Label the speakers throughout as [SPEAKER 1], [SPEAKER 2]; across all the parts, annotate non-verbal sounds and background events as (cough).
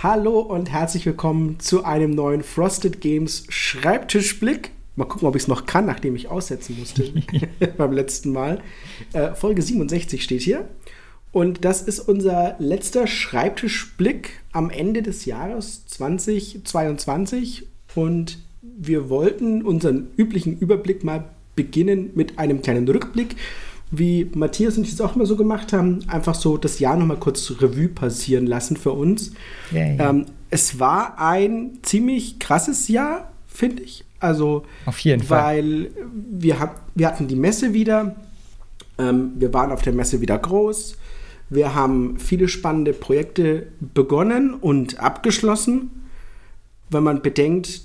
[SPEAKER 1] Hallo und herzlich willkommen zu einem neuen Frosted Games Schreibtischblick. Mal gucken, ob ich es noch kann, nachdem ich aussetzen musste (laughs) (laughs) beim letzten Mal. Äh, Folge 67 steht hier. Und das ist unser letzter Schreibtischblick am Ende des Jahres 2022. Und wir wollten unseren üblichen Überblick mal beginnen mit einem kleinen Rückblick wie Matthias und ich es auch immer so gemacht haben, einfach so das Jahr nochmal kurz Revue passieren lassen für uns. Yeah, ähm, es war ein ziemlich krasses Jahr, finde ich. Also,
[SPEAKER 2] auf jeden Fall.
[SPEAKER 1] Weil wir, hab, wir hatten die Messe wieder. Ähm, wir waren auf der Messe wieder groß. Wir haben viele spannende Projekte begonnen und abgeschlossen. Wenn man bedenkt,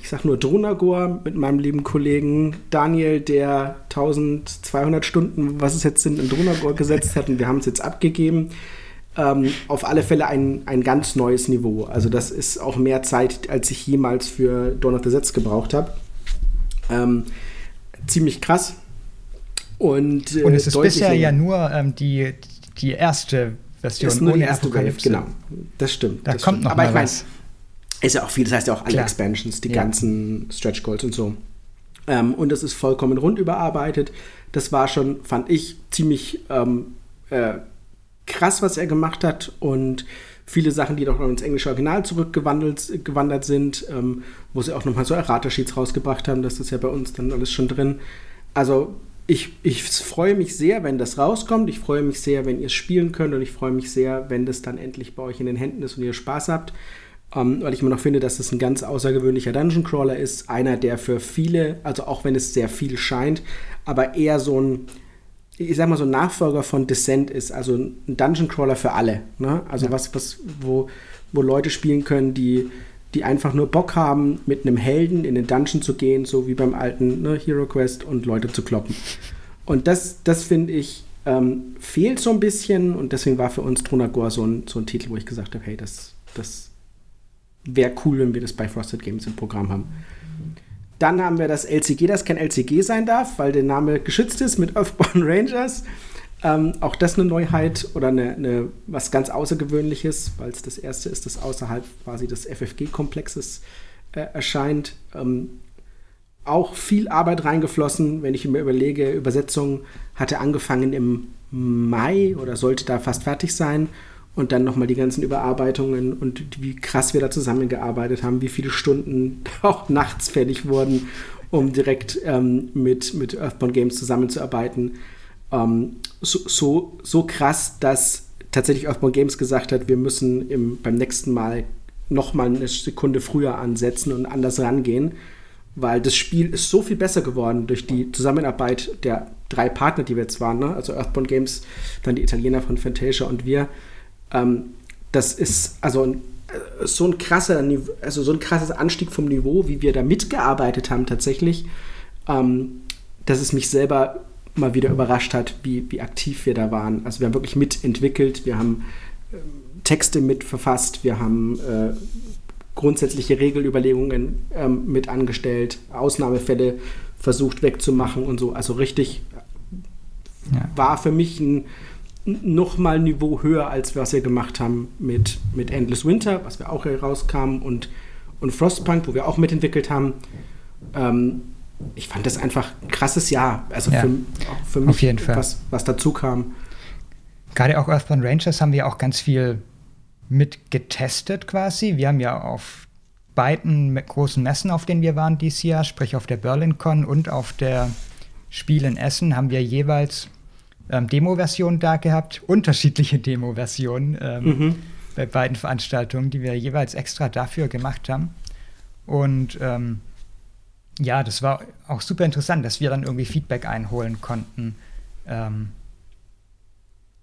[SPEAKER 1] ich sag nur Dronagor mit meinem lieben Kollegen Daniel, der 1200 Stunden, was es jetzt sind, in Dronagor gesetzt hat und wir haben es jetzt abgegeben. Ähm, auf alle Fälle ein, ein ganz neues Niveau. Also das ist auch mehr Zeit, als ich jemals für Dawn of the Sets gebraucht habe. Ähm, ziemlich krass. Und,
[SPEAKER 2] äh, und es ist bisher ja nur ähm, die, die erste Version
[SPEAKER 1] ist nur ohne die erste Apokalypse. Genau, das stimmt.
[SPEAKER 2] Da
[SPEAKER 1] das
[SPEAKER 2] kommt
[SPEAKER 1] stimmt.
[SPEAKER 2] noch Aber mal was.
[SPEAKER 1] Ich mein, ist ja auch viel, das heißt ja auch alle Klar. Expansions, die ja. ganzen Stretch Goals und so. Ähm, und das ist vollkommen rund überarbeitet. Das war schon, fand ich, ziemlich ähm, äh, krass, was er gemacht hat. Und viele Sachen, die doch noch ins englische Original zurückgewandelt gewandert sind, ähm, wo sie auch nochmal so Errata-Sheets rausgebracht haben. Das ist ja bei uns dann alles schon drin. Also ich, ich freue mich sehr, wenn das rauskommt. Ich freue mich sehr, wenn ihr es spielen könnt. Und ich freue mich sehr, wenn das dann endlich bei euch in den Händen ist und ihr Spaß habt ähm, weil ich immer noch finde, dass das ein ganz außergewöhnlicher Dungeon Crawler ist. Einer, der für viele, also auch wenn es sehr viel scheint, aber eher so ein, ich sag mal, so ein Nachfolger von Descent ist. Also ein Dungeon Crawler für alle. Ne? Also ja. was, was, wo, wo Leute spielen können, die die einfach nur Bock haben, mit einem Helden in den Dungeon zu gehen, so wie beim alten ne, Hero Quest und Leute zu kloppen. Und das, das finde ich, ähm, fehlt so ein bisschen und deswegen war für uns Dronagor so ein, so ein Titel, wo ich gesagt habe, hey, das, das wäre cool, wenn wir das bei Frosted Games im Programm haben. Dann haben wir das LCG, das kein LCG sein darf, weil der Name geschützt ist mit (laughs) Earthbound Rangers. Ähm, auch das eine Neuheit oder eine, eine was ganz Außergewöhnliches, weil es das erste ist, das außerhalb quasi des FFG-Komplexes äh, erscheint. Ähm, auch viel Arbeit reingeflossen, wenn ich mir überlege, Übersetzung hatte angefangen im Mai oder sollte da fast fertig sein und dann nochmal die ganzen Überarbeitungen und wie krass wir da zusammengearbeitet haben, wie viele Stunden (laughs) auch nachts fertig wurden, um direkt ähm, mit, mit Earthbound Games zusammenzuarbeiten. Ähm, so, so, so krass, dass tatsächlich Earthbound Games gesagt hat, wir müssen im, beim nächsten Mal nochmal eine Sekunde früher ansetzen und anders rangehen, weil das Spiel ist so viel besser geworden durch die Zusammenarbeit der drei Partner, die wir jetzt waren, ne? also Earthbound Games, dann die Italiener von Fantasia und wir, ähm, das ist also ein, äh, so ein krasser, also so ein krasses Anstieg vom Niveau, wie wir da mitgearbeitet haben tatsächlich, ähm, dass es mich selber mal wieder überrascht hat, wie, wie aktiv wir da waren. Also wir haben wirklich mitentwickelt, wir haben äh, Texte mitverfasst, wir haben äh, grundsätzliche Regelüberlegungen ähm, mit angestellt, Ausnahmefälle versucht wegzumachen und so. Also richtig ja. war für mich ein noch mal ein Niveau höher, als was wir gemacht haben mit, mit Endless Winter, was wir auch herauskamen, und, und Frostpunk, wo wir auch mitentwickelt haben. Ähm, ich fand das einfach ein krasses Jahr. Also ja, für, für mich,
[SPEAKER 2] auf jeden Fall.
[SPEAKER 1] Was, was dazu kam.
[SPEAKER 2] Gerade auch Earthbound Rangers haben wir auch ganz viel mit getestet quasi. Wir haben ja auf beiden großen Messen, auf denen wir waren dieses Jahr, sprich auf der BerlinCon und auf der Spiel in Essen, haben wir jeweils ähm, Demo-Versionen da gehabt, unterschiedliche Demo-Versionen ähm, mhm. bei beiden Veranstaltungen, die wir jeweils extra dafür gemacht haben. Und ähm, ja, das war auch super interessant, dass wir dann irgendwie Feedback einholen konnten ähm,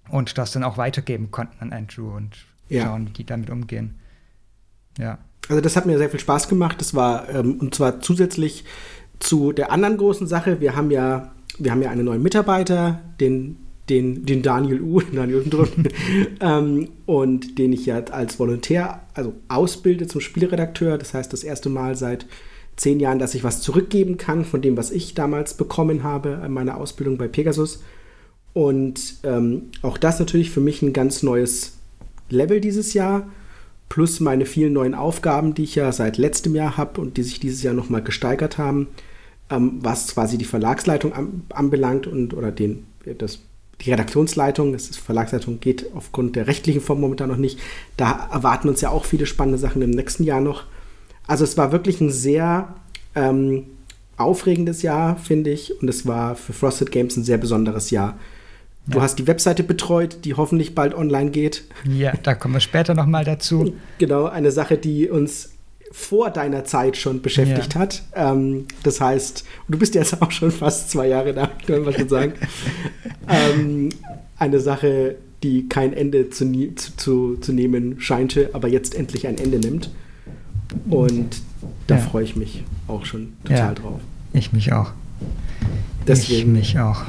[SPEAKER 2] und das dann auch weitergeben konnten an Andrew und ja. schauen, wie die damit umgehen. Ja.
[SPEAKER 1] Also das hat mir sehr viel Spaß gemacht. Das war ähm, und zwar zusätzlich zu der anderen großen Sache. Wir haben ja wir haben ja einen neuen Mitarbeiter, den, den, den Daniel U, (laughs) Daniel (laughs) ähm, und den ich ja als Volontär, also ausbilde zum Spielredakteur. Das heißt, das erste Mal seit zehn Jahren, dass ich was zurückgeben kann von dem, was ich damals bekommen habe in meiner Ausbildung bei Pegasus. Und ähm, auch das natürlich für mich ein ganz neues Level dieses Jahr. plus meine vielen neuen Aufgaben, die ich ja seit letztem Jahr habe und die sich dieses Jahr nochmal gesteigert haben, ähm, was quasi die Verlagsleitung an, anbelangt und oder den, das, die Redaktionsleitung, das ist Verlagsleitung geht aufgrund der rechtlichen Form momentan noch nicht. Da erwarten uns ja auch viele spannende Sachen im nächsten Jahr noch. Also es war wirklich ein sehr ähm, aufregendes Jahr, finde ich. Und es war für Frosted Games ein sehr besonderes Jahr. Du ja. hast die Webseite betreut, die hoffentlich bald online geht.
[SPEAKER 2] Ja, da kommen wir später nochmal dazu. (laughs)
[SPEAKER 1] Genau, eine Sache, die uns vor deiner Zeit schon beschäftigt ja. hat. Ähm, das heißt, du bist jetzt auch schon fast zwei Jahre da, (laughs) kann man schon sagen. ähm, eine Sache, die kein Ende zu, zu, zu, nehmen scheinte, aber jetzt endlich ein Ende nimmt. Und da ja. freue ich mich auch schon total ja, drauf.
[SPEAKER 2] Ich mich auch.
[SPEAKER 1] Deswegen,
[SPEAKER 2] ich mich auch.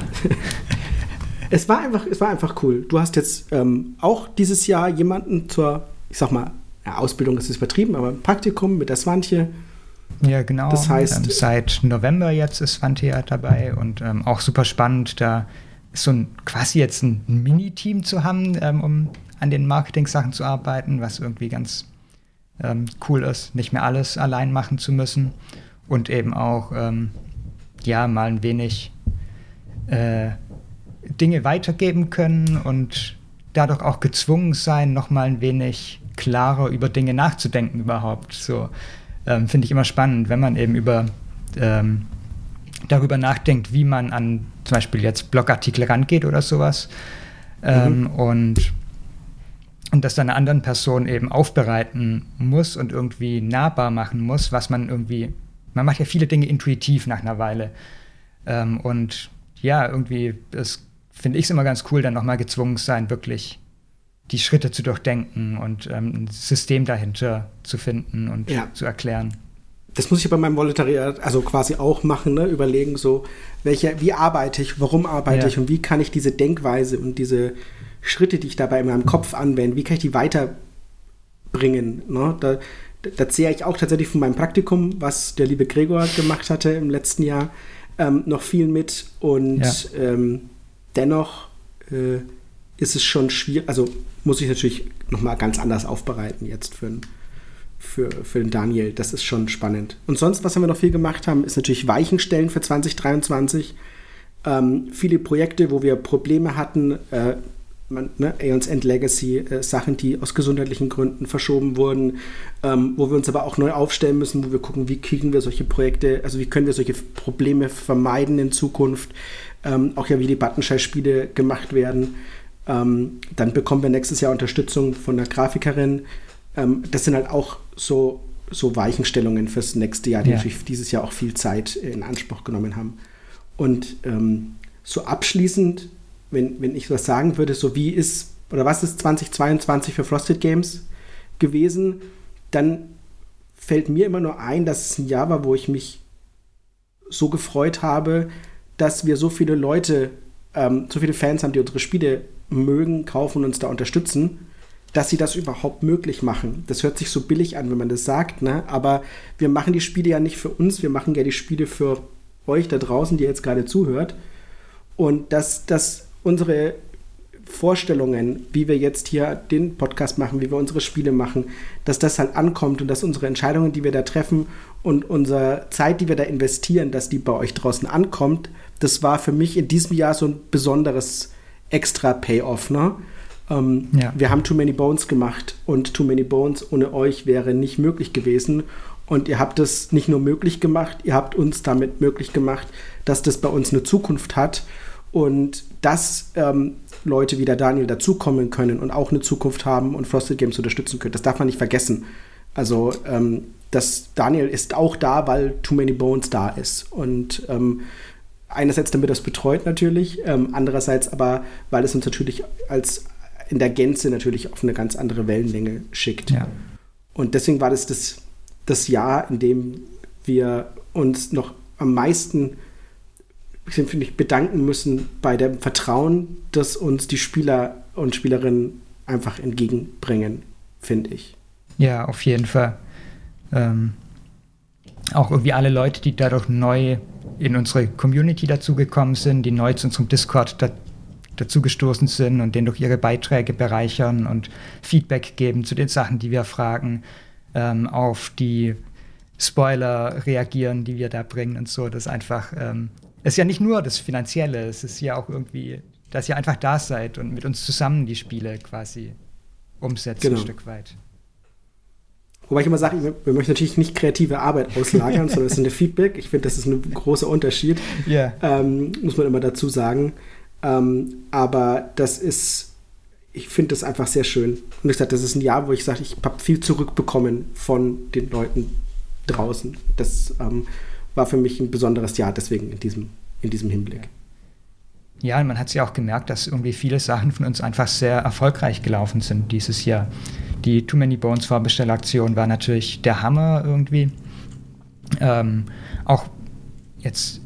[SPEAKER 2] (laughs)
[SPEAKER 1] es, war einfach, es war einfach cool. Du hast jetzt ähm, auch dieses Jahr jemanden zur, ich sag mal, ja, Ausbildung ist es übertrieben, aber Praktikum mit der Swantje.
[SPEAKER 2] Ja, genau. Das heißt, ähm, seit November jetzt ist Swantje dabei und ähm, auch super spannend, da so ein quasi jetzt ein Mini-Team zu haben, ähm, um an den Marketing-Sachen zu arbeiten, was irgendwie ganz ähm, cool ist, nicht mehr alles allein machen zu müssen und eben auch ähm, ja mal ein wenig äh, Dinge weitergeben können und dadurch auch gezwungen sein, noch mal ein wenig klarer über Dinge nachzudenken überhaupt. So ähm, finde ich immer spannend, wenn man eben über ähm, darüber nachdenkt, wie man an zum Beispiel jetzt Blogartikel rangeht oder sowas. Ähm, mhm. Und und das dann einer anderen Person eben aufbereiten muss und irgendwie nahbar machen muss, was man irgendwie, man macht ja viele Dinge intuitiv nach einer Weile. Ähm, und ja, irgendwie, das finde ich es immer ganz cool, dann nochmal gezwungen sein, wirklich die Schritte zu durchdenken und ähm, ein System dahinter zu finden und ja. zu erklären.
[SPEAKER 1] Das muss ich bei meinem Volontariat also quasi auch machen, ne? überlegen so, welche, wie arbeite ich, warum arbeite ja. ich und wie kann ich diese Denkweise und diese Schritte, die ich dabei in meinem Kopf anwende, wie kann ich die weiterbringen? Ne? Da, da zehre ich auch tatsächlich von meinem Praktikum, was der liebe Gregor gemacht hatte im letzten Jahr, ähm, noch viel mit. Und ja. ähm, dennoch äh, ist es schon schwierig, also muss ich natürlich nochmal ganz anders aufbereiten jetzt für, für, für den Daniel. Das ist schon spannend. Und sonst, was wir noch viel gemacht haben, ist natürlich Weichenstellen für 2023. Ähm, viele Projekte, wo wir Probleme hatten, äh, man, ne, Aeons End Legacy, äh, Sachen, die aus gesundheitlichen Gründen verschoben wurden, ähm, wo wir uns aber auch neu aufstellen müssen, wo wir gucken, wie kriegen wir solche Projekte, also wie können wir solche Probleme vermeiden in Zukunft, ähm, auch ja wie die Buttonschei-Spiele gemacht werden. Ähm, dann bekommen wir nächstes Jahr Unterstützung von der Grafikerin. Ähm, das sind halt auch so, so Weichenstellungen fürs nächste Jahr, die ja. natürlich dieses Jahr auch viel Zeit in Anspruch genommen haben. Und ähm, so abschließend wenn, wenn ich was sagen würde, so wie ist oder was ist 2022 für Frosted Games gewesen, dann fällt mir immer nur ein, dass es ein Jahr war, wo ich mich so gefreut habe, dass wir so viele Leute, ähm, so viele Fans haben, die unsere Spiele mögen, kaufen und uns da unterstützen, dass sie das überhaupt möglich machen. Das hört sich so billig an, wenn man das sagt, ne? aber wir machen die Spiele ja nicht für uns, wir machen ja die Spiele für euch da draußen, die jetzt gerade zuhört. Und dass das unsere Vorstellungen, wie wir jetzt hier den Podcast machen, wie wir unsere Spiele machen, dass das halt ankommt und dass unsere Entscheidungen, die wir da treffen und unsere Zeit, die wir da investieren, dass die bei euch draußen ankommt, das war für mich in diesem Jahr so ein besonderes extra Payoff. Ne? Ähm, ja. Wir haben Too Many Bones gemacht und Too Many Bones ohne euch wäre nicht möglich gewesen. Und ihr habt es nicht nur möglich gemacht, ihr habt uns damit möglich gemacht, dass das bei uns eine Zukunft hat und dass ähm, Leute wie der Daniel dazukommen können und auch eine Zukunft haben und Frosted Games unterstützen können. Das darf man nicht vergessen. Also ähm, das Daniel ist auch da, weil Too Many Bones da ist. Und ähm, einerseits damit das betreut natürlich, ähm, andererseits aber, weil es uns natürlich als in der Gänze natürlich auf eine ganz andere Wellenlänge schickt. Ja. Und deswegen war das, das das Jahr, in dem wir uns noch am meisten finde ich, bedanken müssen bei dem Vertrauen, das uns die Spieler und Spielerinnen einfach entgegenbringen, finde ich.
[SPEAKER 2] Ja, auf jeden Fall. Ähm, auch irgendwie alle Leute, die dadurch neu in unsere Community dazugekommen sind, die neu zu unserem Discord da dazugestoßen sind und den durch ihre Beiträge bereichern und Feedback geben zu den Sachen, die wir fragen, ähm, auf die Spoiler reagieren, die wir da bringen und so. Das einfach, ähm, es ist ja nicht nur das Finanzielle, es ist ja auch irgendwie, dass ihr einfach da seid und mit uns zusammen die Spiele quasi umsetzt genau. ein Stück weit.
[SPEAKER 1] Wobei ich immer sage, wir möchten natürlich nicht kreative Arbeit auslagern, (laughs) sondern es ist ein Feedback. Ich finde, das ist ein großer Unterschied. Yeah. Ähm, muss man immer dazu sagen. Ähm, aber das ist, ich finde das einfach sehr schön. Und ich sage, das ist ein Jahr, wo ich sage, ich habe viel zurückbekommen von den Leuten draußen. Das ähm, war für mich ein besonderes Jahr, deswegen in diesem, in diesem Hinblick.
[SPEAKER 2] Ja, man hat es ja auch gemerkt, dass irgendwie viele Sachen von uns einfach sehr erfolgreich gelaufen sind dieses Jahr. Die Too Many Bones Vorbestellaktion war natürlich der Hammer irgendwie. Ähm, auch jetzt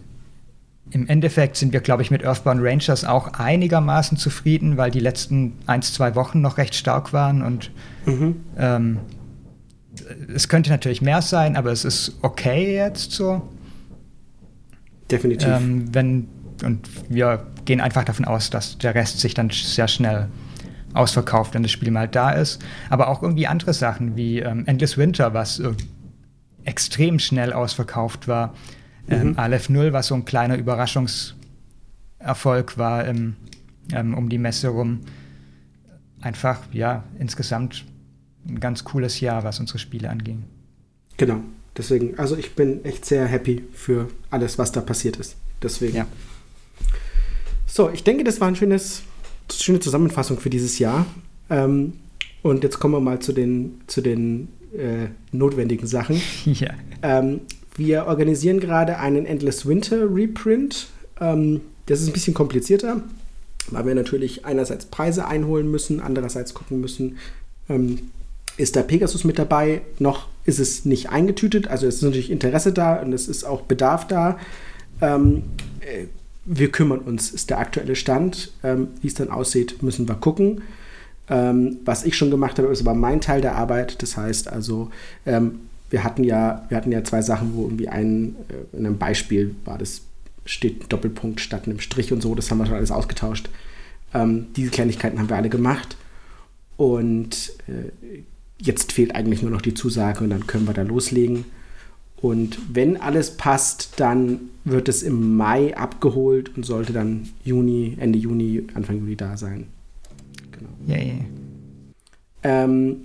[SPEAKER 2] im Endeffekt sind wir, glaube ich, mit Earthbound Rangers auch einigermaßen zufrieden, weil die letzten ein, zwei Wochen noch recht stark waren und mhm. ähm, es könnte natürlich mehr sein, aber es ist okay jetzt so.
[SPEAKER 1] Definitiv.
[SPEAKER 2] Ähm, wenn, und wir gehen einfach davon aus, dass der Rest sich dann sehr schnell ausverkauft, wenn das Spiel mal da ist. Aber auch irgendwie andere Sachen wie ähm, Endless Winter, was äh, extrem schnell ausverkauft war. Ähm, mhm. Aleph 0, was so ein kleiner Überraschungserfolg war im, ähm, um die Messe rum. Einfach, ja, insgesamt ein ganz cooles Jahr, was unsere Spiele anging.
[SPEAKER 1] Genau, deswegen, also ich bin echt sehr happy für alles, was da passiert ist. Deswegen. Ja. So, ich denke, das war ein schönes schöne Zusammenfassung für dieses Jahr. Ähm, und jetzt kommen wir mal zu den, zu den äh, notwendigen Sachen. (laughs) Ja. Ähm, wir organisieren gerade einen Endless Winter Reprint. Ähm, das ist ein bisschen komplizierter, weil wir natürlich einerseits Preise einholen müssen, andererseits gucken müssen, ähm, ist da Pegasus mit dabei? Noch ist es nicht eingetütet, also es ist natürlich Interesse da und es ist auch Bedarf da. Ähm, äh, wir kümmern uns, ist der aktuelle Stand. Ähm, Wie es dann aussieht, müssen wir gucken. Ähm, was ich schon gemacht habe, ist aber mein Teil der Arbeit. Das heißt also, ähm, wir hatten ja, wir hatten ja zwei Sachen, wo irgendwie ein, äh, in einem Beispiel war das, steht Doppelpunkt statt einem Strich und so, das haben wir schon alles ausgetauscht. Ähm, diese Kleinigkeiten haben wir alle gemacht. Und äh, jetzt fehlt eigentlich nur noch die Zusage und dann können wir da loslegen. Und wenn alles passt, dann wird es im Mai abgeholt und sollte dann Juni, Ende Juni, Anfang Juli da sein. Genau. Yay. Ähm,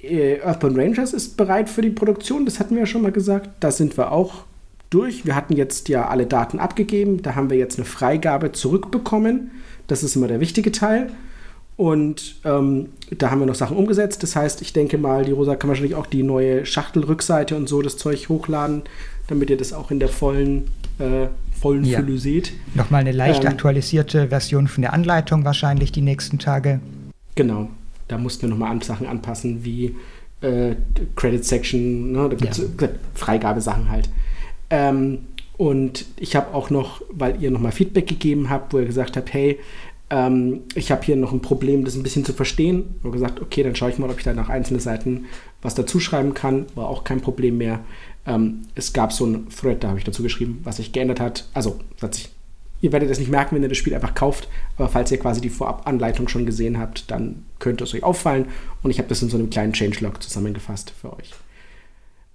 [SPEAKER 1] äh, Earthbound Rangers ist bereit für die Produktion, das hatten wir ja schon mal gesagt. Da sind wir auch durch. Wir hatten jetzt ja alle Daten abgegeben. Da haben wir jetzt eine Freigabe zurückbekommen. Das ist immer der wichtige Teil. Und ähm, da haben wir noch Sachen umgesetzt. Das heißt, ich denke mal, die Rosa kann wahrscheinlich auch die neue Schachtelrückseite und so das Zeug hochladen, damit ihr das auch in der vollen, äh, vollen ja. Fülle seht.
[SPEAKER 2] Nochmal eine leicht ähm, aktualisierte Version von der Anleitung wahrscheinlich die nächsten Tage.
[SPEAKER 1] Genau. Da mussten wir nochmal an Sachen anpassen, wie äh, Credit Section, ne? da gibt's ja. Freigabesachen halt. Ähm, und ich habe auch noch, weil ihr nochmal Feedback gegeben habt, wo ihr gesagt habt, hey, ähm, ich habe hier noch ein Problem, das ein bisschen zu verstehen. Ich habe gesagt, okay, dann schaue ich mal, ob ich da nach einzelnen Seiten was dazu schreiben kann. War auch kein Problem mehr. Ähm, es gab so ein Thread, da habe ich dazu geschrieben, was sich geändert hat. Also, sich, ihr werdet es nicht merken, wenn ihr das Spiel einfach kauft, aber falls ihr quasi die Vorab-Anleitung schon gesehen habt, dann könnte es euch auffallen. Und ich habe das in so einem kleinen Changelog zusammengefasst für euch.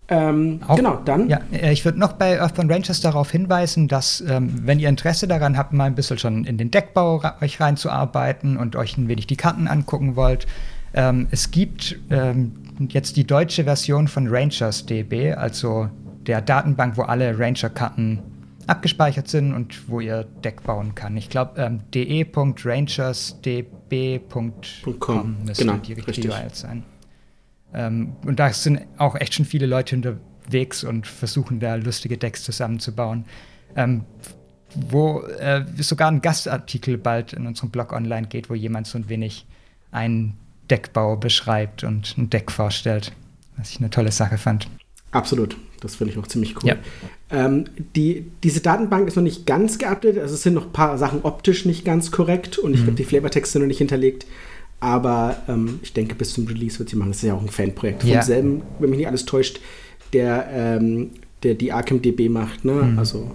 [SPEAKER 2] Ähm, Auch, genau, dann. Ja, äh, ich würde noch bei Earthbound Rangers darauf hinweisen, dass, ähm, wenn ihr Interesse daran habt, mal ein bisschen schon in den Deckbau euch reinzuarbeiten und euch ein wenig die Karten angucken wollt, ähm, es gibt ähm, jetzt die deutsche Version von Rangers DB, also der Datenbank, wo alle Ranger-Karten abgespeichert sind und wo ihr Deck bauen kann. Ich glaube, ähm, de.rangersdb.com müsste genau, die richtige URL sein. Ähm, und da sind auch echt schon viele Leute unterwegs und versuchen da lustige Decks zusammenzubauen. Ähm, wo äh, sogar ein Gastartikel bald in unserem Blog online geht, wo jemand so ein wenig einen Deckbau beschreibt und ein Deck vorstellt, was ich eine tolle Sache fand.
[SPEAKER 1] Absolut, das finde ich auch ziemlich cool. Ja. Ähm, die, diese Datenbank ist noch nicht ganz geupdatet, also es sind noch ein paar Sachen optisch nicht ganz korrekt und ich mhm. glaube, die Flavortexte sind noch nicht hinterlegt. Aber ähm, ich denke, bis zum Release wird sie machen. Das ist ja auch ein Fanprojekt. Von ja. selben, wenn mich nicht alles täuscht, der, ähm, der die Arkham DB macht. Ne? Mhm. Also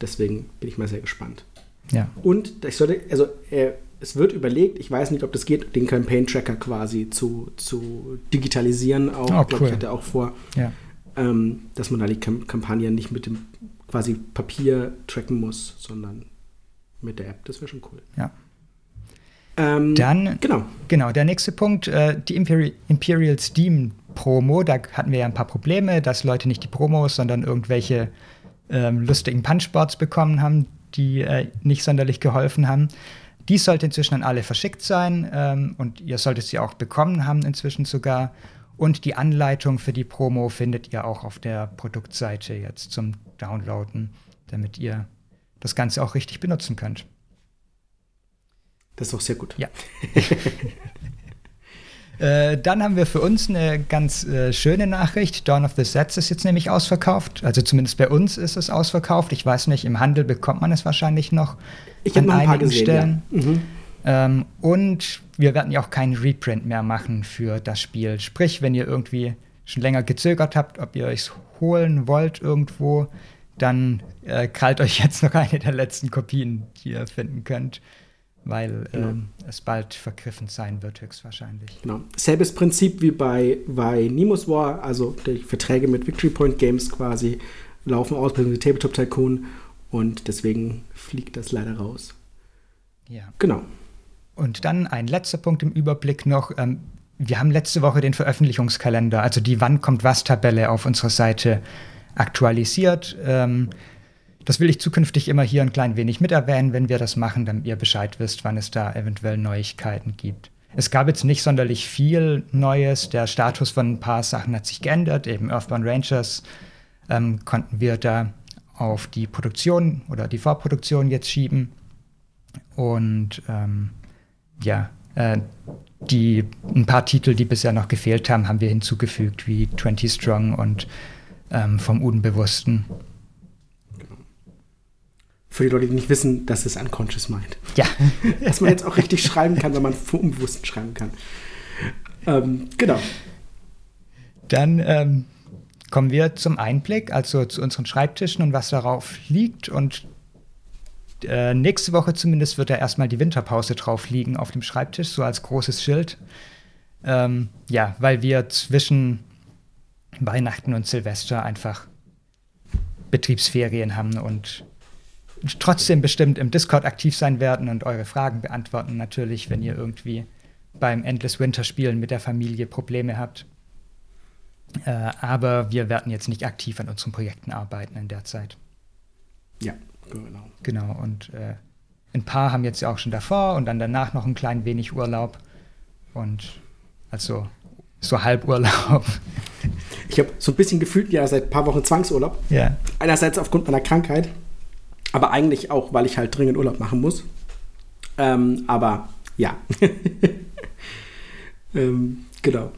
[SPEAKER 1] deswegen bin ich mal sehr gespannt.
[SPEAKER 2] Ja.
[SPEAKER 1] Und ich sollte, also äh, es wird überlegt, ich weiß nicht, ob das geht, den Campaign-Tracker quasi zu, zu digitalisieren. Auch,
[SPEAKER 2] oh,
[SPEAKER 1] cool. ich, hatte auch vor,
[SPEAKER 2] ja.
[SPEAKER 1] ähm, dass man da die Kamp Kampagnen nicht mit dem quasi Papier tracken muss, sondern mit der App. Das wäre schon cool.
[SPEAKER 2] Ja.
[SPEAKER 1] Ähm,
[SPEAKER 2] Dann,
[SPEAKER 1] genau.
[SPEAKER 2] genau, der nächste Punkt, äh, die Imperial, Imperial Steam Promo, da hatten wir ja ein paar Probleme, dass Leute nicht die Promos, sondern irgendwelche ähm, lustigen Punchboards bekommen haben, die äh, nicht sonderlich geholfen haben. Die sollte inzwischen an alle verschickt sein ähm, und ihr solltet sie auch bekommen haben inzwischen sogar. Und die Anleitung für die Promo findet ihr auch auf der Produktseite jetzt zum Downloaden, damit ihr das Ganze auch richtig benutzen könnt.
[SPEAKER 1] Das ist auch sehr gut.
[SPEAKER 2] Ja. (laughs) äh, dann haben wir für uns eine ganz äh, schöne Nachricht. Dawn of the Sets ist jetzt nämlich ausverkauft. Also zumindest bei uns ist es ausverkauft. Ich weiß nicht, im Handel bekommt man es wahrscheinlich noch.
[SPEAKER 1] Ich habe noch ein paar gesehen,
[SPEAKER 2] Stellen.
[SPEAKER 1] Ja. Mhm.
[SPEAKER 2] Ähm, und wir werden ja auch keinen Reprint mehr machen für das Spiel. Sprich, wenn ihr irgendwie schon länger gezögert habt, ob ihr euch holen wollt irgendwo, dann äh, krallt euch jetzt noch eine der letzten Kopien, die ihr finden könnt, weil genau. ähm, es bald vergriffen sein wird, höchstwahrscheinlich.
[SPEAKER 1] Genau. Selbes Prinzip wie bei, bei Nemo's War, also die Verträge mit Victory Point Games quasi laufen aus, bei Tabletop Tycoon und deswegen fliegt das leider raus.
[SPEAKER 2] Ja.
[SPEAKER 1] Genau.
[SPEAKER 2] Und dann ein letzter Punkt im Überblick noch. Ähm, wir haben letzte Woche den Veröffentlichungskalender, also die Wann kommt was Tabelle auf unserer Seite aktualisiert. Ähm, das will ich zukünftig immer hier ein klein wenig mit erwähnen, wenn wir das machen, damit ihr Bescheid wisst, wann es da eventuell Neuigkeiten gibt. Es gab jetzt nicht sonderlich viel Neues. Der Status von ein paar Sachen hat sich geändert. Eben Earthbound Rangers ähm, konnten wir da auf die Produktion oder die Vorproduktion jetzt schieben. Und ähm, ja, äh, die, ein paar Titel, die bisher noch gefehlt haben, haben wir hinzugefügt, wie 20 Strong und ähm, vom Unbewussten.
[SPEAKER 1] Für die Leute, die nicht wissen, dass es Unconscious meint.
[SPEAKER 2] Ja. (laughs)
[SPEAKER 1] Dass man jetzt auch richtig schreiben kann, wenn man vom Unbewussten schreiben kann. Ähm, genau.
[SPEAKER 2] Dann ähm, kommen wir zum Einblick, also zu unseren Schreibtischen und was darauf liegt. Und äh, nächste Woche zumindest wird da erstmal die Winterpause drauf liegen auf dem Schreibtisch, so als großes Schild. Ähm, ja, weil wir zwischen Weihnachten und Silvester einfach Betriebsferien haben und trotzdem bestimmt im Discord aktiv sein werden und eure Fragen beantworten. Natürlich, wenn ihr irgendwie beim Endless Winter Spielen mit der Familie Probleme habt. Äh, aber wir werden jetzt nicht aktiv an unseren Projekten arbeiten in der Zeit.
[SPEAKER 1] Ja, genau.
[SPEAKER 2] Genau, und äh, ein paar haben jetzt ja auch schon davor und dann danach noch ein klein wenig Urlaub. Und also so Halburlaub.
[SPEAKER 1] Ich habe so ein bisschen gefühlt ja seit ein paar Wochen Zwangsurlaub.
[SPEAKER 2] Ja.
[SPEAKER 1] Einerseits aufgrund meiner Krankheit, aber eigentlich auch, weil ich halt dringend Urlaub machen muss. Ähm, aber ja. (laughs) ähm, genau.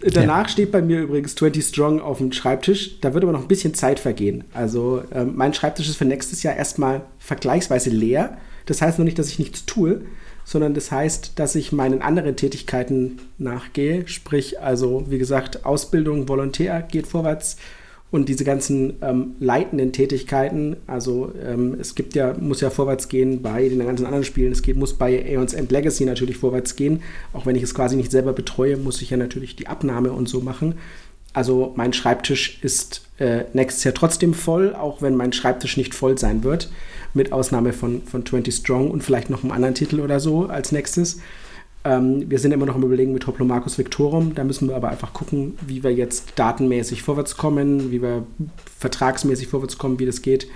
[SPEAKER 1] Danach ja. steht bei mir übrigens 20 Strong auf dem Schreibtisch. Da wird aber noch ein bisschen Zeit vergehen. Also ähm, mein Schreibtisch ist für nächstes Jahr erstmal vergleichsweise leer. Das heißt noch nicht, dass ich nichts tue, sondern das heißt, dass ich meinen anderen Tätigkeiten nachgehe. Sprich, also wie gesagt, Ausbildung, Volontär geht vorwärts und diese ganzen ähm, leitenden Tätigkeiten, also ähm, es gibt ja, muss ja vorwärts gehen bei den ganzen anderen Spielen. Es geht, muss bei Aeons End Legacy natürlich vorwärts gehen. Auch wenn ich es quasi nicht selber betreue, muss ich ja natürlich die Abnahme und so machen. Also mein Schreibtisch ist äh, nächstes Jahr trotzdem voll, auch wenn mein Schreibtisch nicht voll sein wird, mit Ausnahme von, von 20 Strong und vielleicht noch einem anderen Titel oder so als nächstes. Ähm, wir sind immer noch im Überlegen mit Hoplomachus Victorum. Da müssen wir aber einfach gucken, wie wir jetzt datenmäßig vorwärts kommen, wie wir vertragsmäßig vorwärts kommen, wie das geht.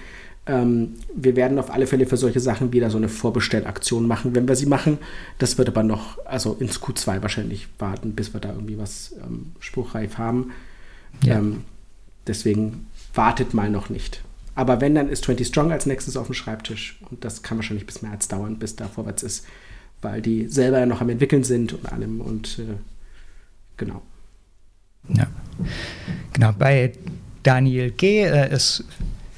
[SPEAKER 1] Ähm, wir werden auf alle Fälle für solche Sachen wieder so eine Vorbestellaktion machen, wenn wir sie machen. Das wird aber noch, also ins Q2 wahrscheinlich warten, bis wir da irgendwie was ähm, spruchreif haben. Ja. Ähm, deswegen wartet mal noch nicht. Aber wenn, dann ist 20 Strong als nächstes auf dem Schreibtisch. Und das kann wahrscheinlich bis März dauern, bis da vorwärts ist weil die selber ja noch am entwickeln sind und allem und äh, genau.
[SPEAKER 2] Ja. Genau, bei Daniel G. Äh, ist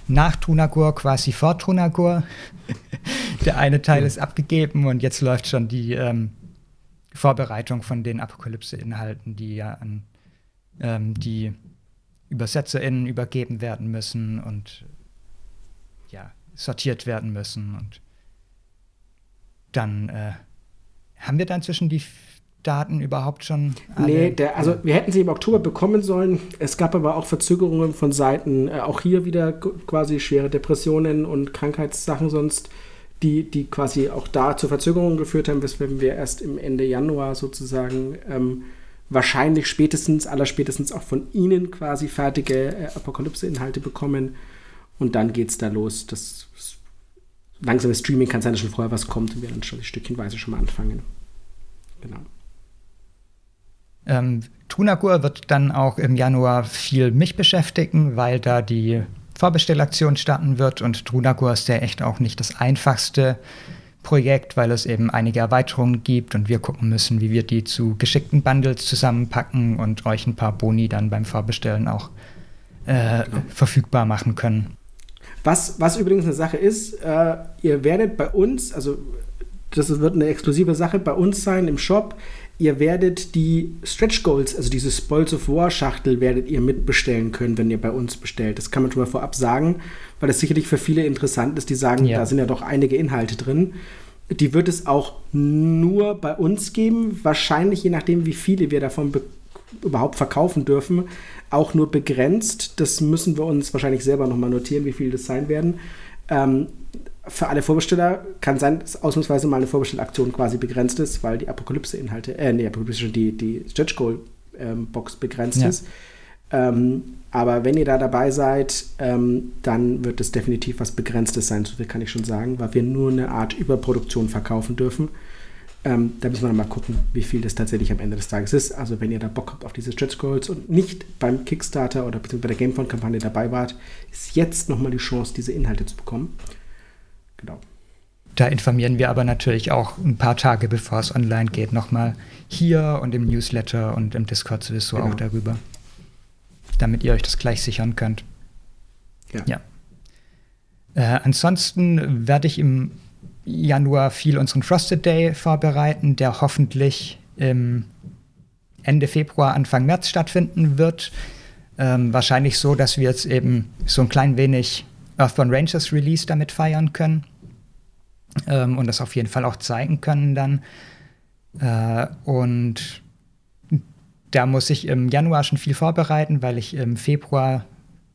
[SPEAKER 2] nach Tunagur quasi vor Tunagur. (laughs) Der eine Teil ist abgegeben und jetzt läuft schon die ähm, Vorbereitung von den Apokalypse-Inhalten, die ja an ähm, die ÜbersetzerInnen übergeben werden müssen und ja, sortiert werden müssen und dann äh, haben wir dann zwischen die Daten überhaupt schon?
[SPEAKER 1] Alle? Nee, der, also wir hätten sie im Oktober bekommen sollen. Es gab aber auch Verzögerungen von Seiten, äh, auch hier wieder quasi schwere Depressionen und Krankheitssachen sonst, die, die quasi auch da zu Verzögerungen geführt haben, weswegen wir erst im Ende Januar sozusagen ähm, wahrscheinlich spätestens, allerspätestens auch von Ihnen quasi fertige äh, Apokalypse-Inhalte bekommen. Und dann geht es da los. Das, das langsame Streaming kann sein, dass schon vorher was kommt und wir dann schon stückchenweise schon mal anfangen. Genau.
[SPEAKER 2] Ähm, Tunagur wird dann auch im Januar viel mich beschäftigen, weil da die Vorbestellaktion starten wird und Trunagur ist ja echt auch nicht das einfachste Projekt, weil es eben einige Erweiterungen gibt und wir gucken müssen, wie wir die zu geschickten Bundles zusammenpacken und euch ein paar Boni dann beim Vorbestellen auch äh, genau. verfügbar machen können.
[SPEAKER 1] Was, was übrigens eine Sache ist, äh, ihr werdet bei uns, also das wird eine exklusive Sache bei uns sein im Shop, ihr werdet die Stretch Goals, also diese Spoils of War Schachtel, werdet ihr mitbestellen können, wenn ihr bei uns bestellt. Das kann man schon mal vorab sagen, weil das sicherlich für viele interessant ist, die sagen, ja. da sind ja doch einige Inhalte drin. Die wird es auch nur bei uns geben, wahrscheinlich je nachdem, wie viele wir davon überhaupt verkaufen dürfen, auch nur begrenzt. Das müssen wir uns wahrscheinlich selber nochmal notieren, wie viele das sein werden. Ähm, für alle Vorbesteller kann sein, dass ausnahmsweise mal eine Vorbestellaktion quasi begrenzt ist, weil die Apokalypse-Inhalte, äh, nee, Apokalypse schon die, die Stretch Goal-Box ähm, begrenzt ja. ist. Ähm, aber wenn ihr da dabei seid, ähm, dann wird es definitiv was Begrenztes sein, so viel kann ich schon sagen, weil wir nur eine Art Überproduktion verkaufen dürfen. Ähm, da müssen wir mal gucken, wie viel das tatsächlich am Ende des Tages ist. Also wenn ihr da Bock habt auf diese Stretch Goals und nicht beim Kickstarter oder beziehungsweise bei der Gamefond-Kampagne dabei wart, ist jetzt nochmal die Chance, diese Inhalte zu bekommen. Genau.
[SPEAKER 2] Da informieren wir aber natürlich auch ein paar Tage bevor es online geht, nochmal hier und im Newsletter und im Discord sowieso genau. auch darüber. Damit ihr euch das gleich sichern könnt. Ja. ja. Äh, ansonsten werde ich im Januar viel unseren Frosted Day vorbereiten, der hoffentlich im Ende Februar, Anfang März stattfinden wird. Ähm, wahrscheinlich so, dass wir jetzt eben so ein klein wenig Earthbound Rangers Release damit feiern können ähm, und das auf jeden Fall auch zeigen können dann. Äh, und da muss ich im Januar schon viel vorbereiten, weil ich im Februar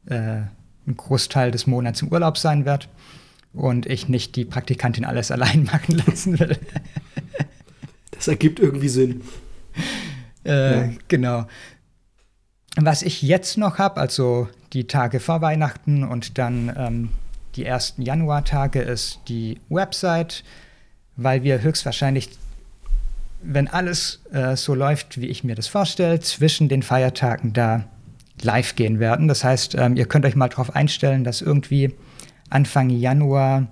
[SPEAKER 2] äh, einen Großteil des Monats im Urlaub sein werde und ich nicht die Praktikantin alles allein (laughs) machen lassen will.
[SPEAKER 1] das ergibt irgendwie Sinn.
[SPEAKER 2] Äh, ja. Genau. Was ich jetzt noch habe, also die Tage vor Weihnachten und dann ähm, die ersten Januartage ist die Website, weil wir höchstwahrscheinlich, wenn alles äh, so läuft, wie ich mir das vorstelle, zwischen den Feiertagen da live gehen werden. Das heißt, ähm, ihr könnt euch mal darauf einstellen, dass irgendwie Anfang Januar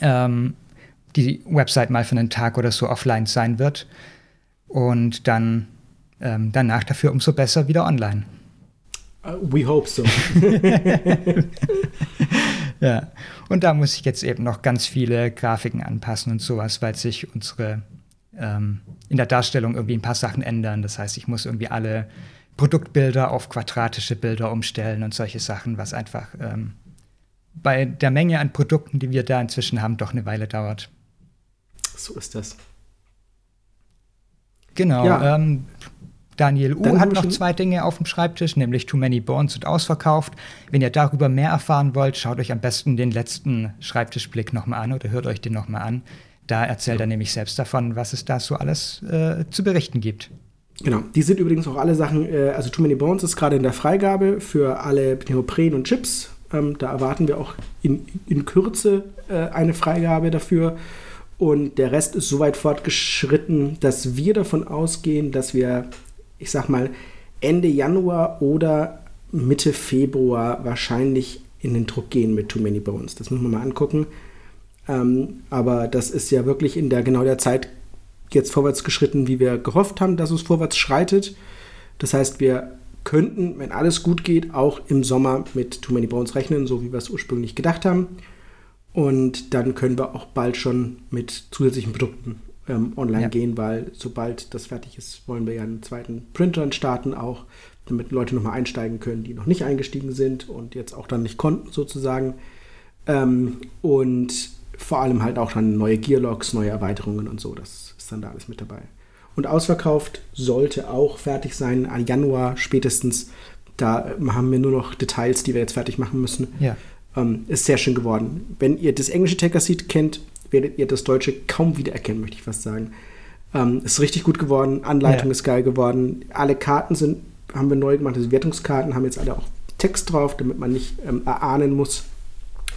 [SPEAKER 2] ähm, die Website mal für einen Tag oder so offline sein wird und dann ähm, danach dafür umso besser wieder online.
[SPEAKER 1] Uh, we hope so. (laughs)
[SPEAKER 2] ja, und da muss ich jetzt eben noch ganz viele Grafiken anpassen und sowas, weil sich unsere ähm, in der Darstellung irgendwie ein paar Sachen ändern. Das heißt, ich muss irgendwie alle Produktbilder auf quadratische Bilder umstellen und solche Sachen, was einfach ähm, bei der Menge an Produkten, die wir da inzwischen haben, doch eine Weile dauert.
[SPEAKER 1] So ist das.
[SPEAKER 2] Genau. Ja. Ähm, Daniel U Dann hat noch zwei Dinge auf dem Schreibtisch, nämlich Too Many Bones und ausverkauft. Wenn ihr darüber mehr erfahren wollt, schaut euch am besten den letzten Schreibtischblick nochmal an oder hört euch den nochmal an. Da erzählt ja. er nämlich selbst davon, was es da so alles äh, zu berichten gibt.
[SPEAKER 1] Genau, die sind übrigens auch alle Sachen, äh, also Too Many Bones ist gerade in der Freigabe für alle Neopren und Chips. Ähm, da erwarten wir auch in, in Kürze äh, eine Freigabe dafür. Und der Rest ist so weit fortgeschritten, dass wir davon ausgehen, dass wir ich sag mal, Ende Januar oder Mitte Februar wahrscheinlich in den Druck gehen mit Too Many Bones. Das muss man mal angucken. Ähm, aber das ist ja wirklich in der genau der Zeit jetzt vorwärts geschritten, wie wir gehofft haben, dass es vorwärts schreitet. Das heißt, wir könnten, wenn alles gut geht, auch im Sommer mit Too Many Bones rechnen, so wie wir es ursprünglich gedacht haben. Und dann können wir auch bald schon mit zusätzlichen Produkten ähm, online ja. gehen, weil sobald das fertig ist, wollen wir ja einen zweiten Printer starten auch, damit Leute nochmal einsteigen können, die noch nicht eingestiegen sind und jetzt auch dann nicht konnten sozusagen. Ähm, und vor allem halt auch dann neue Gearlocks, neue Erweiterungen und so. Das ist dann da alles mit dabei. Und ausverkauft sollte auch fertig sein, an Januar spätestens. Da haben wir nur noch Details, die wir jetzt fertig machen müssen.
[SPEAKER 2] Ja.
[SPEAKER 1] Ähm, ist sehr schön geworden. Wenn ihr das englische Taker Seat kennt, werdet ihr das deutsche kaum wiedererkennen, möchte ich fast sagen. Ähm, ist richtig gut geworden, Anleitung ja. ist geil geworden. Alle Karten sind, haben wir neu gemacht, also Wertungskarten haben jetzt alle auch Text drauf, damit man nicht ähm, erahnen muss,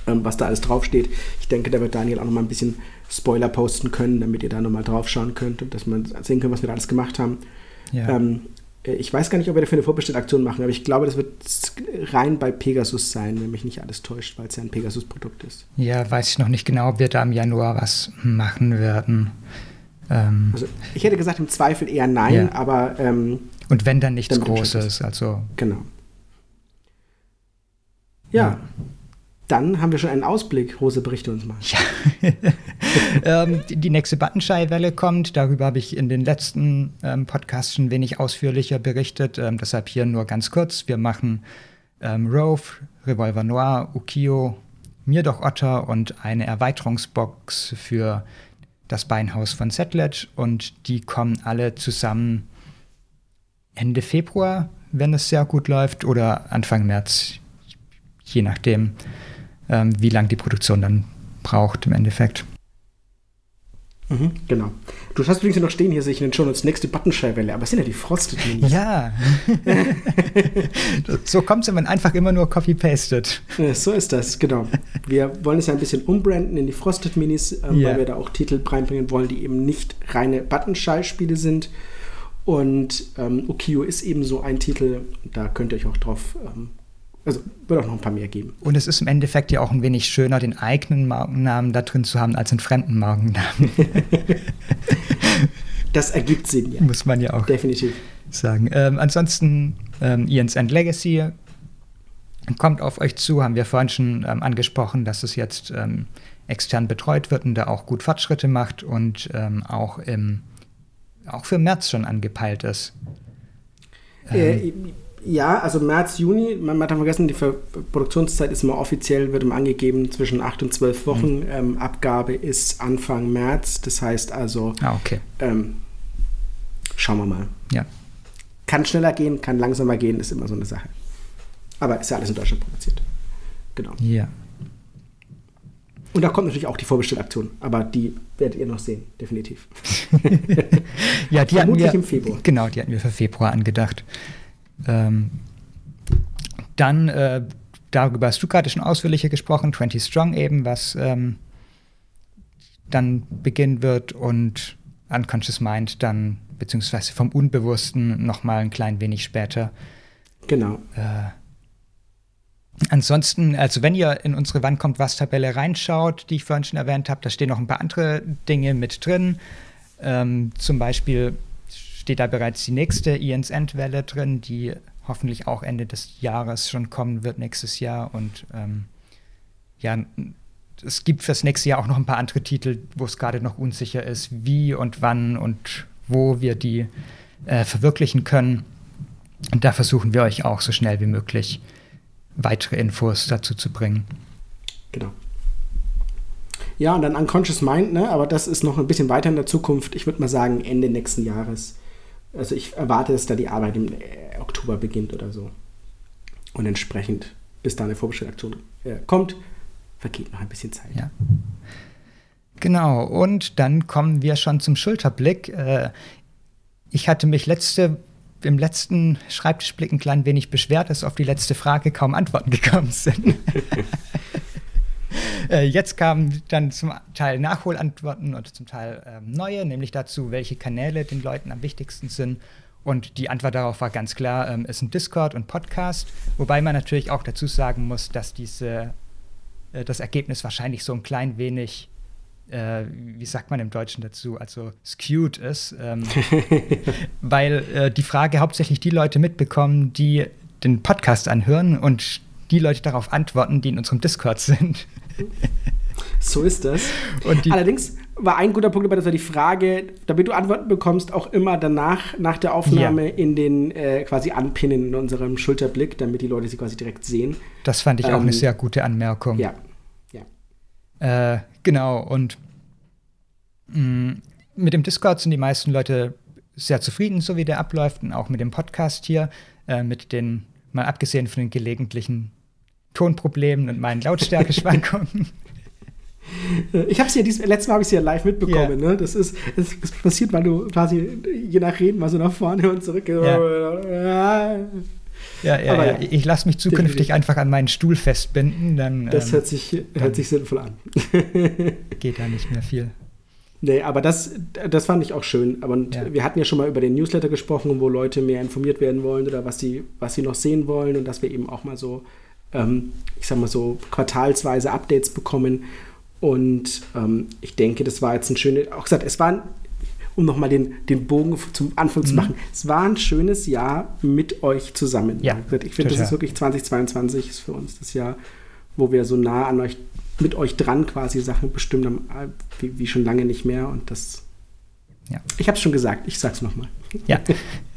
[SPEAKER 1] ähm, was da alles draufsteht. Ich denke, da wird Daniel auch noch mal ein bisschen Spoiler posten können, damit ihr da noch mal drauf schauen könnt und dass man sehen kann, was wir da alles gemacht haben. Ja. Ähm, äh, ich weiß gar nicht, ob wir dafür eine Vorbestellaktion machen, aber ich glaube, das wird rein bei Pegasus sein, wenn mich nicht alles täuscht, weil es ja ein Pegasus-Produkt ist.
[SPEAKER 2] Ja, weiß ich noch nicht genau, ob wir da im Januar was machen werden.
[SPEAKER 1] Ähm, also ich hätte gesagt, im Zweifel eher nein, ja. aber. Ähm,
[SPEAKER 2] Und wenn dann nichts Großes, also.
[SPEAKER 1] Genau. Ja. ja. Dann haben wir schon einen Ausblick. Rose, berichte uns mal.
[SPEAKER 2] Ja. (laughs) ähm, die nächste Buttonschei-Welle kommt. Darüber habe ich in den letzten ähm, Podcasts schon wenig ausführlicher berichtet. Ähm, deshalb hier nur ganz kurz. Wir machen ähm, Rove, Revolver Noir, Ukio, Mir doch Otter und eine Erweiterungsbox für das Beinhaus von Settled. Und die kommen alle zusammen Ende Februar, wenn es sehr gut läuft, oder Anfang März, je nachdem wie lange die Produktion dann braucht im Endeffekt.
[SPEAKER 1] Mhm, genau. Du hast übrigens noch stehen hier, sehe ich in den Shownotes, nächste Buttonscheiwelle, aber es sind ja die Frosted Minis.
[SPEAKER 2] Ja. (laughs) so kommt es, wenn man einfach immer nur copy-pastet.
[SPEAKER 1] so ist das, genau. Wir wollen es ja ein bisschen umbranden in die Frosted Minis, ähm, ja. weil wir da auch Titel reinbringen wollen, die eben nicht reine Buttonschei-Spiele sind. Und ähm, Ukio ist eben so ein Titel, da könnt ihr euch auch drauf ähm, also wird auch noch ein paar mehr geben.
[SPEAKER 2] Und es ist im Endeffekt ja auch ein wenig schöner, den eigenen Markennamen da drin zu haben, als einen fremden Markennamen. (laughs)
[SPEAKER 1] das ergibt Sinn,
[SPEAKER 2] ja. Muss man ja auch
[SPEAKER 1] Definitiv.
[SPEAKER 2] sagen. Ähm, ansonsten, ähm, Ian's End Legacy kommt auf euch zu, haben wir vorhin schon ähm, angesprochen, dass es jetzt ähm, extern betreut wird und da auch gut Fortschritte macht und ähm, auch, im, auch für März schon angepeilt ist.
[SPEAKER 1] Äh, ähm, ja, also März, Juni, man hat vergessen, die Produktionszeit ist immer offiziell, wird immer angegeben zwischen 8 und 12 Wochen. Mhm. Ähm, Abgabe ist Anfang März, das heißt also,
[SPEAKER 2] ah, okay.
[SPEAKER 1] ähm, schauen wir mal.
[SPEAKER 2] Ja.
[SPEAKER 1] Kann schneller gehen, kann langsamer gehen, ist immer so eine Sache. Aber ist ja alles in Deutschland produziert. Genau.
[SPEAKER 2] Ja.
[SPEAKER 1] Und da kommt natürlich auch die Vorbestellaktion, aber die werdet ihr noch sehen, definitiv. (laughs)
[SPEAKER 2] ja, die Vermutlich wir, im Februar. Genau, die hatten wir für Februar angedacht. Ähm, dann, äh, darüber hast du gerade schon ausführlicher gesprochen, 20 Strong eben, was ähm, dann beginnen wird und Unconscious Mind dann, beziehungsweise vom Unbewussten noch mal ein klein wenig später.
[SPEAKER 1] Genau.
[SPEAKER 2] Äh, ansonsten, also wenn ihr in unsere Wann kommt was Tabelle reinschaut, die ich vorhin schon erwähnt habe, da stehen noch ein paar andere Dinge mit drin. Ähm, zum Beispiel steht da bereits die nächste Ian's Endwelle drin, die hoffentlich auch Ende des Jahres schon kommen wird, nächstes Jahr. Und ähm, ja, es gibt fürs nächste Jahr auch noch ein paar andere Titel, wo es gerade noch unsicher ist, wie und wann und wo wir die äh, verwirklichen können. Und da versuchen wir euch auch so schnell wie möglich weitere Infos dazu zu bringen.
[SPEAKER 1] Genau. Ja, und dann Unconscious Mind, ne? aber das ist noch ein bisschen weiter in der Zukunft. Ich würde mal sagen, Ende nächsten Jahres. Also ich erwarte, dass da die Arbeit im äh, Oktober beginnt oder so. Und entsprechend, bis da eine Vorbestellaktion äh, kommt, vergeht noch ein bisschen Zeit.
[SPEAKER 2] Ja. Genau, und dann kommen wir schon zum Schulterblick. Äh, ich hatte mich letzte, im letzten Schreibtischblick ein klein wenig beschwert, dass auf die letzte Frage kaum Antworten (laughs) gekommen sind. (laughs) (laughs) Äh, jetzt kamen dann zum Teil Nachholantworten und zum Teil ähm, neue, nämlich dazu, welche Kanäle den Leuten am wichtigsten sind. Und die Antwort darauf war ganz klar, ähm, ist ein Discord und Podcast. Wobei man natürlich auch dazu sagen muss, dass diese, äh, das Ergebnis wahrscheinlich so ein klein wenig äh, wie sagt man im Deutschen dazu, also skewed ist, ähm, (laughs) weil äh, die Frage hauptsächlich die Leute mitbekommen, die den Podcast anhören und die Leute darauf antworten, die in unserem Discord sind. (laughs)
[SPEAKER 1] So ist das. Allerdings war ein guter Punkt dabei, dass war die Frage, damit du Antworten bekommst, auch immer danach, nach der Aufnahme, ja. in den äh, quasi anpinnen in unserem Schulterblick, damit die Leute sie quasi direkt sehen.
[SPEAKER 2] Das fand ich ähm, auch eine sehr gute Anmerkung.
[SPEAKER 1] Ja. ja.
[SPEAKER 2] Äh, genau, und mh, mm, mit dem Discord sind die meisten Leute sehr zufrieden, so wie der abläuft, und auch mit dem Podcast hier, äh, mit den, mal abgesehen von den gelegentlichen Tonproblemen und meinen Lautstärkeschwankungen. (laughs)
[SPEAKER 1] Ich habe es ja dieses letztes Mal habe ich es ja live mitbekommen. Yeah. Ne? Das ist das, das, passiert, weil du quasi je nach Reden mal so nach vorne und zurück.
[SPEAKER 2] Ja. Ja, ja, ja. Ich lasse mich zukünftig einfach an meinen Stuhl festbinden. Dann,
[SPEAKER 1] das ähm, hört, sich, hört sich sinnvoll an. (laughs)
[SPEAKER 2] geht da nicht mehr viel.
[SPEAKER 1] Nee, aber das, das fand ich auch schön. Aber ja. wir hatten ja schon mal über den Newsletter gesprochen, wo Leute mehr informiert werden wollen oder was sie, was sie noch sehen wollen und dass wir eben auch mal so, ähm, ich sag mal so, quartalsweise Updates bekommen. Und ähm, ich denke, das war jetzt ein schönes, auch gesagt, es war um nochmal den, den Bogen zum Anfang mhm. zu machen. Es war ein schönes Jahr mit euch zusammen. Ja, ich finde, das ist wirklich 2022 ist für uns das Jahr, wo wir so nah an euch, mit euch dran quasi Sachen bestimmt haben, äh, wie, wie schon lange nicht mehr. Und das, ja. ich habe es schon gesagt, ich sag's nochmal.
[SPEAKER 2] Ja. (laughs)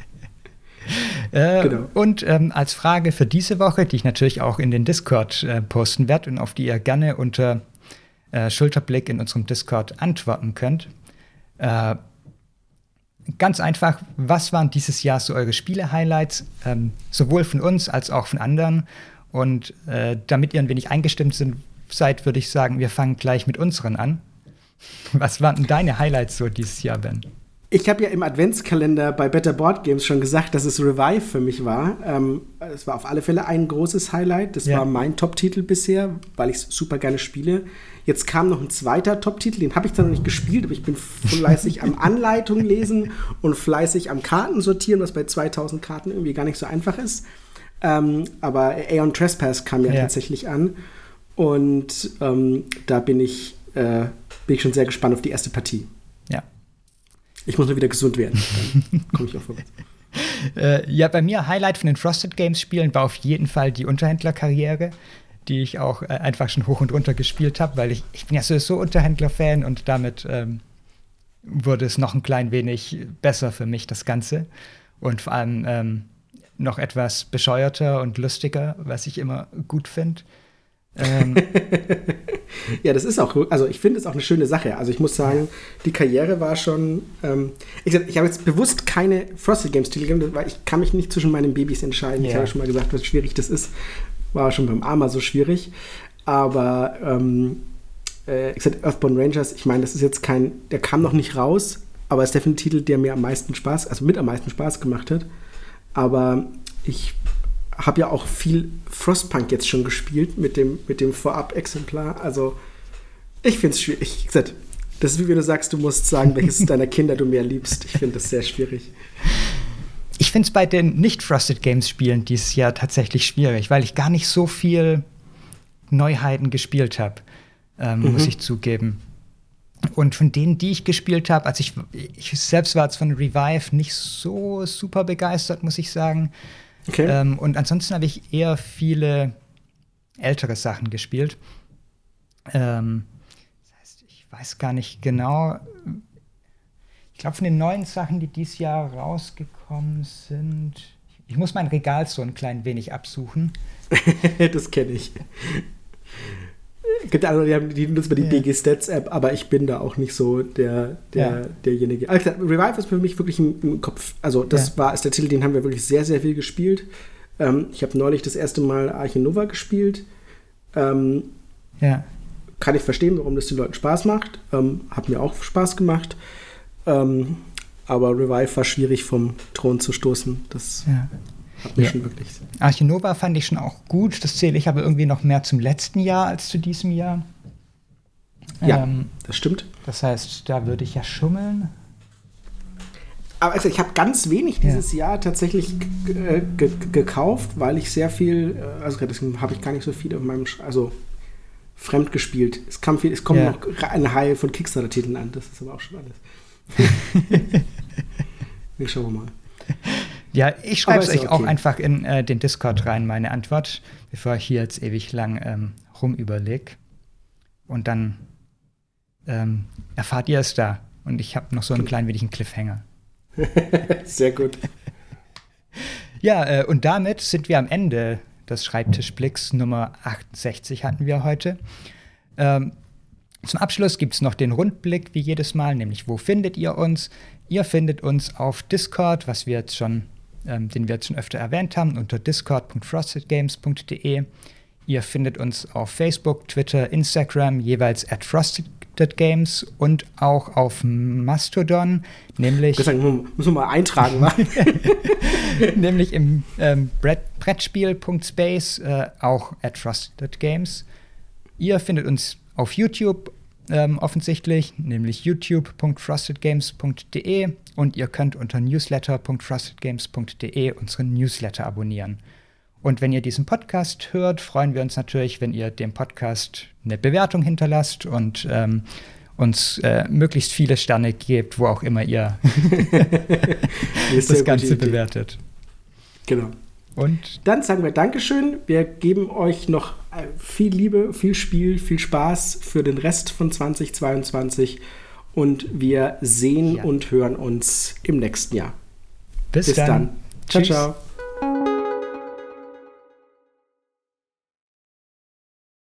[SPEAKER 2] äh, genau. Und ähm, als Frage für diese Woche, die ich natürlich auch in den Discord äh, posten werde und auf die ihr gerne unter äh, Schulterblick in unserem Discord antworten könnt. Äh, ganz einfach, was waren dieses Jahr so eure Spiele-Highlights, ähm, sowohl von uns als auch von anderen? Und äh, damit ihr ein wenig eingestimmt sind, seid, würde ich sagen, wir fangen gleich mit unseren an. Was waren denn deine Highlights so dieses Jahr, Ben?
[SPEAKER 1] Ich habe ja im Adventskalender bei Better Board Games schon gesagt, dass es Revive für mich war. Ähm, es war auf alle Fälle ein großes Highlight. Das ja. war mein Top-Titel bisher, weil ich es super gerne spiele. Jetzt kam noch ein zweiter Top-Titel, den habe ich zwar noch nicht gespielt, aber ich bin fleißig am (laughs) Anleitung lesen und fleißig am Karten sortieren, was bei 2000 Karten irgendwie gar nicht so einfach ist. Ähm, aber Aeon Trespass kam ja, ja. tatsächlich an. Und ähm, da bin ich, äh, bin ich schon sehr gespannt auf die erste Partie. Ich muss nur wieder gesund werden. Dann komme ich auch vorwärts. (laughs)
[SPEAKER 2] Äh, ja, bei mir Highlight von den Frosted Games Spielen war auf jeden Fall die Unterhändlerkarriere die ich auch äh, einfach schon hoch und runter gespielt habe, weil ich, ich bin ja sowieso Unterhändler-Fan und damit ähm, wurde es noch ein klein wenig besser für mich, das Ganze. Und vor allem ähm, noch etwas bescheuerter und lustiger, was ich immer gut finde. Ähm, (laughs)
[SPEAKER 1] ja, das ist auch, also ich finde es auch eine schöne Sache. Also ich muss sagen, die Karriere war schon, ähm, ich, ich habe jetzt bewusst keine Frosted Games Titel gegeben, weil ich kann mich nicht zwischen meinen Babys entscheiden. Ja. Ich habe schon mal gesagt, was schwierig das ist. War schon beim Arma so schwierig. Aber ähm, äh, ich sag, Earthbound Rangers, ich meine, das ist jetzt kein, der kam noch nicht raus, aber ist definitiv ein Titel, der mir am meisten Spaß, also mit am meisten Spaß gemacht hat. Aber ich habe ja auch viel Frostpunk jetzt schon gespielt mit dem, mit dem Vorab-Exemplar. Also ich finde es schwierig. Sag, das ist wie wenn du sagst, du musst sagen, welches (laughs) deiner Kinder du mehr liebst. Ich finde das sehr schwierig.
[SPEAKER 2] Ich finde es bei den nicht-Frosted Games-Spielen dieses Jahr tatsächlich schwierig, weil ich gar nicht so viel Neuheiten gespielt habe, ähm, mhm. muss ich zugeben. Und von denen, die ich gespielt habe, also ich, ich selbst war jetzt von Revive nicht so super begeistert, muss ich sagen. Okay. Ähm, und ansonsten habe ich eher viele ältere Sachen gespielt. Ähm, das heißt, ich weiß gar nicht genau, ich glaube, von den neuen Sachen, die dieses Jahr rausgekommen sind, ich muss mein Regal so ein klein wenig absuchen. (laughs)
[SPEAKER 1] das kenne ich. Gibt andere, die, haben, die nutzen die ja. DG Stats App, aber ich bin da auch nicht so der, der, ja. derjenige. Also, Revive ist für mich wirklich im, Kopf. Also, das ja. war ist der Titel, den haben wir wirklich sehr, sehr viel gespielt. Ähm, ich habe neulich das erste Mal Arche Nova gespielt. Ähm, ja. Kann ich verstehen, warum das den Leuten Spaß macht. Ähm, hat mir auch Spaß gemacht. Ähm, aber Revive war schwierig vom Thron zu stoßen. Das ja. Hat mich ja. schon wirklich.
[SPEAKER 2] Arche Nova fand ich schon auch gut. Das zähle ich aber irgendwie noch mehr zum letzten Jahr als zu diesem Jahr.
[SPEAKER 1] Ja, ähm, das stimmt.
[SPEAKER 2] Das heißt, da würde ich ja schummeln.
[SPEAKER 1] Aber also ich habe ganz wenig dieses ja. Jahr tatsächlich äh, gekauft, weil ich sehr viel, äh, also deswegen habe ich gar nicht so viel in meinem, Sch also fremd gespielt. Es, kam viel, es kommen ja. noch eine Reihe von Kickstarter-Titeln an, das ist aber auch schon alles. (laughs) schauen wir mal.
[SPEAKER 2] Ja, ich schreibe es euch okay. auch einfach in äh, den Discord rein, meine Antwort, bevor ich hier jetzt ewig lang ähm, rumüberlege. Und dann ähm, erfahrt ihr es da. Und ich habe noch so einen kleinen wenig einen Cliffhanger. (laughs)
[SPEAKER 1] Sehr gut. (laughs)
[SPEAKER 2] ja, äh, und damit sind wir am Ende des Schreibtischblicks Nummer 68 hatten wir heute. Ähm, Zum Abschluss gibt es noch den Rundblick wie jedes Mal, nämlich wo findet ihr uns? Ihr findet uns auf Discord, was wir jetzt schon, ähm, den wir jetzt schon öfter erwähnt haben, unter discord.frostedgames.de. Ihr findet uns auf Facebook, Twitter, Instagram, jeweils at frostedgames und auch auf Mastodon, nämlich.
[SPEAKER 1] Ich sagen, muss man mal eintragen, (laughs)
[SPEAKER 2] nämlich im ähm, Brettspiel.space, äh, auch at frostedgames. Ihr findet uns auf YouTube ähm, offensichtlich, nämlich youtube.frostedgames.de und ihr könnt unter newsletter.frostedgames.de unseren Newsletter abonnieren. Und wenn ihr diesen Podcast hört, freuen wir uns natürlich, wenn ihr dem Podcast eine Bewertung hinterlasst und ähm, uns äh, möglichst viele Sterne gebt, wo auch immer ihr (laughs) das (laughs) Ganze bewertet.
[SPEAKER 1] Genau. Und dann sagen wir Dankeschön. Wir geben euch noch viel Liebe, viel Spiel, viel Spaß für den Rest von 2022 und wir sehen ja. und hören uns im nächsten Jahr.
[SPEAKER 2] Bis, Bis dann. dann.
[SPEAKER 1] Ciao, ciao.